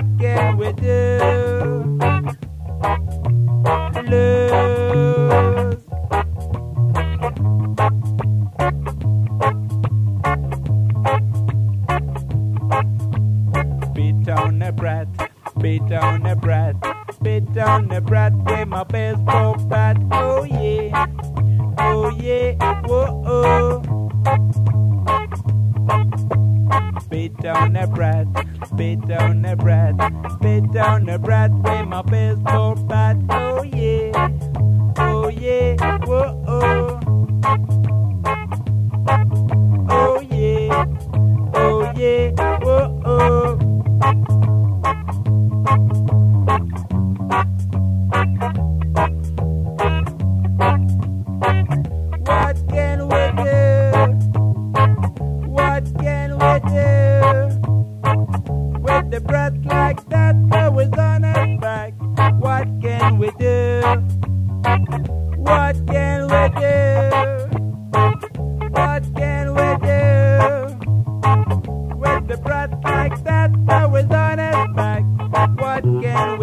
What can we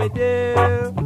do?